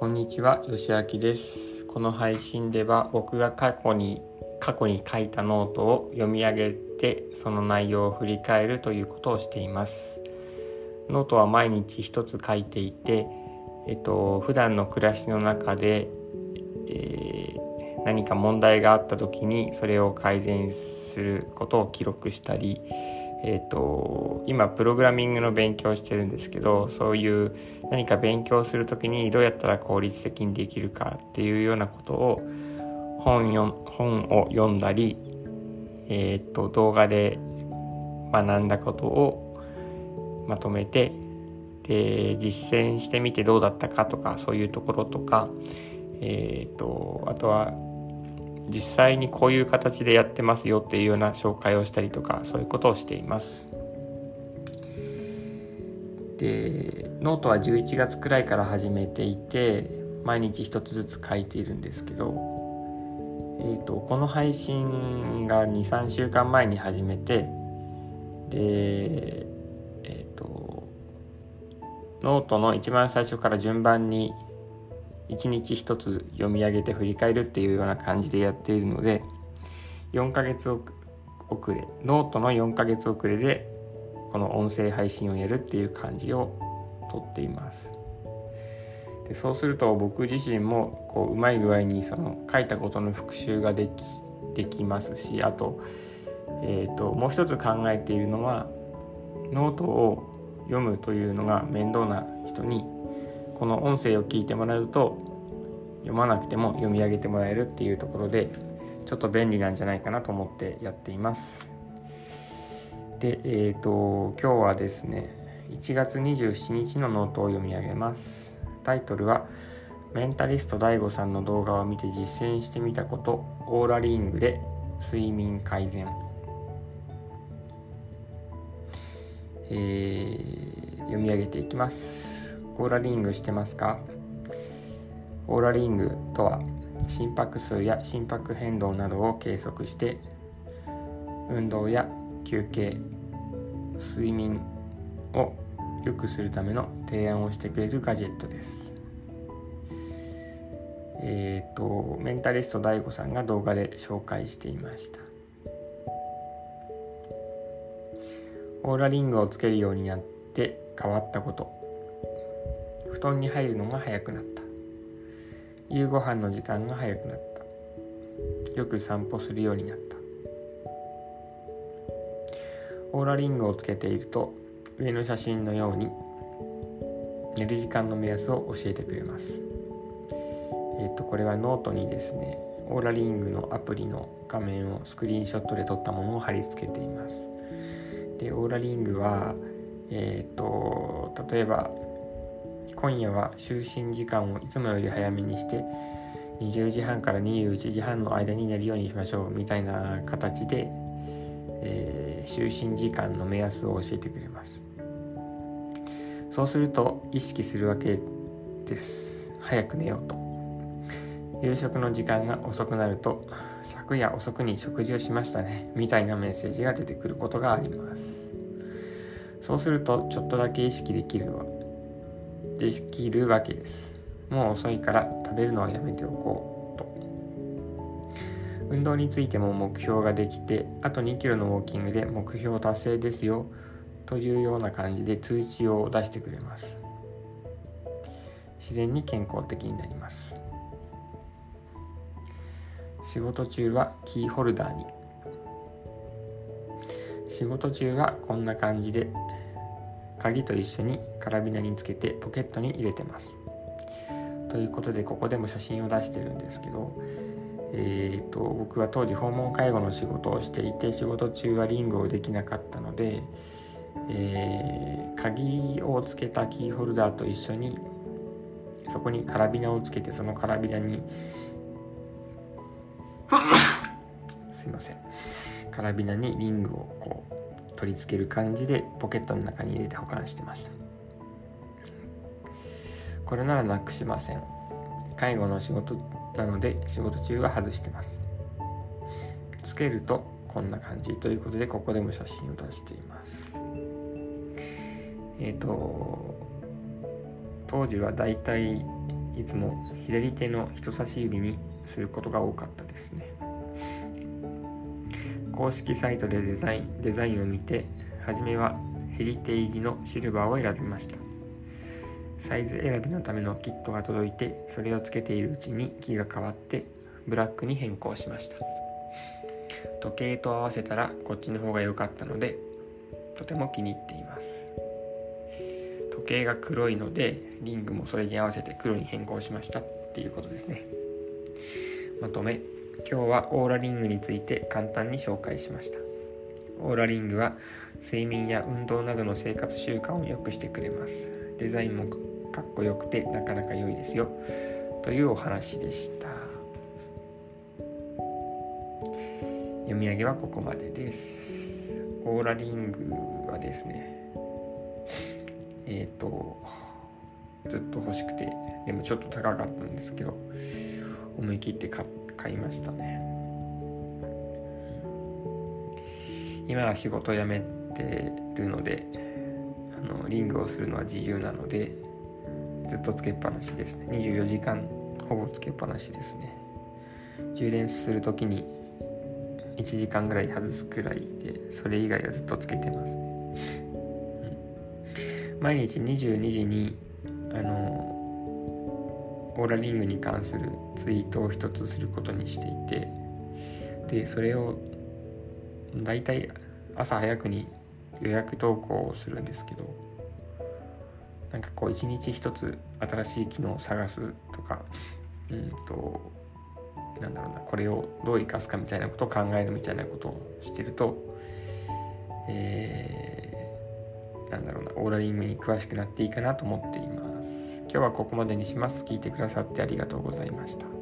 こんにちは、よしあきです。この配信では僕が過去に過去に書いたノートを読み上げてその内容を振り返るということをしています。ノートは毎日一つ書いていて、えっと普段の暮らしの中で、えー何か問題があった時にそれを改善することを記録したり、えー、と今プログラミングの勉強してるんですけどそういう何か勉強する時にどうやったら効率的にできるかっていうようなことを本よ本を読んだり、えー、と動画で学んだことをまとめてで実践してみてどうだったかとかそういうところとか、えー、とあとは実際にこういう形でやってますよっていうような紹介をしたりとかそういうことをしています。でノートは11月くらいから始めていて毎日一つずつ書いているんですけど、えーと、この配信が23週間前に始めてでえっ、ー、とノートの一番最初から順番に1日1つ読み上げて振り返るっていうような感じでやっているので4ヶ月遅れノートの4ヶ月遅れでこの音声配信をやるっていう感じをとっています。でそうすると僕自身もこううまい具合にその書いたことの復習ができできますしあと,、えーともう一つ考えているのはノートを読むというのが面倒な人にこの音声を聞いてもらうと読まなくても読み上げてもらえるっていうところでちょっと便利なんじゃないかなと思ってやっています。でえっ、ー、と今日はですね1月27日のノートを読み上げます。タイトルはメンタリスト DAIGO さんの動画を見て実践してみたことオーラリングで睡眠改善。えー、読み上げていきます。オーラリングしてますか？オーラリングとは心拍数や心拍変動などを計測して運動や休憩睡眠を良くするための提案をしてくれるガジェットです。えっ、ー、とメンタリスト DAIGO さんが動画で紹介していました。オーラリングをつけるようになって変わったこと。布団に入るのが早くなった。夕ご飯の時間が早くなった。よく散歩するようになった。オーラリングをつけていると上の写真のように寝る時間の目安を教えてくれます。えっ、とこれはノートにですねオーラリングのアプリの画面をスクリーンショットで撮ったものを貼り付けています。でオーラリングはえっ、と例えば今夜は就寝時間をいつもより早めにして20時半から21時半の間に寝るようにしましょうみたいな形で、えー、就寝時間の目安を教えてくれます。そうすると意識するわけです。早く寝ようと。夕食の時間が遅くなると昨夜遅くに食事をしましたねみたいなメッセージが出てくることがあります。そうするとちょっとだけ意識できるのはできるわけです。もう遅いから食べるのはやめておこうと。運動についても目標ができてあと2キロのウォーキングで目標達成ですよ。というような感じで通知を出してくれます。自然に健康的になります。仕事中はキーホルダーに。仕事中はこんな感じで鍵と一緒にカラビナにつけてポケットに入れてます。ということでここでも写真を出してるんですけどえーと、僕は当時訪問介護の仕事をしていて仕事中はリングをできなかったので、えー、鍵をつけたキーホルダーと一緒にそこにカラビナをつけてそのカラビナに すいません。カラビナにリングをこう取り付ける感じでポケットの中に入れて保管してました。これならなくしません。介護の仕事なので仕事中は外してます。つけるとこんな感じということでここでも写真を出しています。えっ、ー、と当時はだいたいいつも左手の人差し指にすることが多かったですね。公式サイトでデザインデザインを見て初めはヘリテージのシルバーを選びました。サイズ選びのためのキットが届いてそれをつけているうちに気が変わってブラックに変更しました。時計と合わせたらこっちの方が良かったのでとても気に入っています。時計が黒いのでリングもそれに合わせて黒に変更しましたっていうことですね。まとめ。今日はオーラリングについて簡単に紹介しました。オーラリングは睡眠や運動などの生活習慣を良くしてくれます。デザインもかっこよくてなかなか良いですよ。というお話でした。読み上げはここまでです。オーラリングはですねえっ、ー、とずっと欲しくてでもちょっと高かったんですけど思い切って買って買いましたね。今は仕事辞めてるのであのリングをするのは自由なのでずっとつけっぱなしですね。24時間ほぼつけっぱなしですね。充電する時に1時間ぐらい外すくらいでそれ以外はずっとつけてますね。毎日22時にあのオーラリングに関するツイートを一つすることにしていてでそれをだいたい朝早くに予約投稿をするんですけどなんかこう一日一つ新しい機能を探すとかうんとなんだろうなこれをどう生かすかみたいなことを考えるみたいなことをしてるとえーなんだろうなオーラリングに詳しくなっていいかなと思っています。今日はここまでにします。聞いてくださってありがとうございました。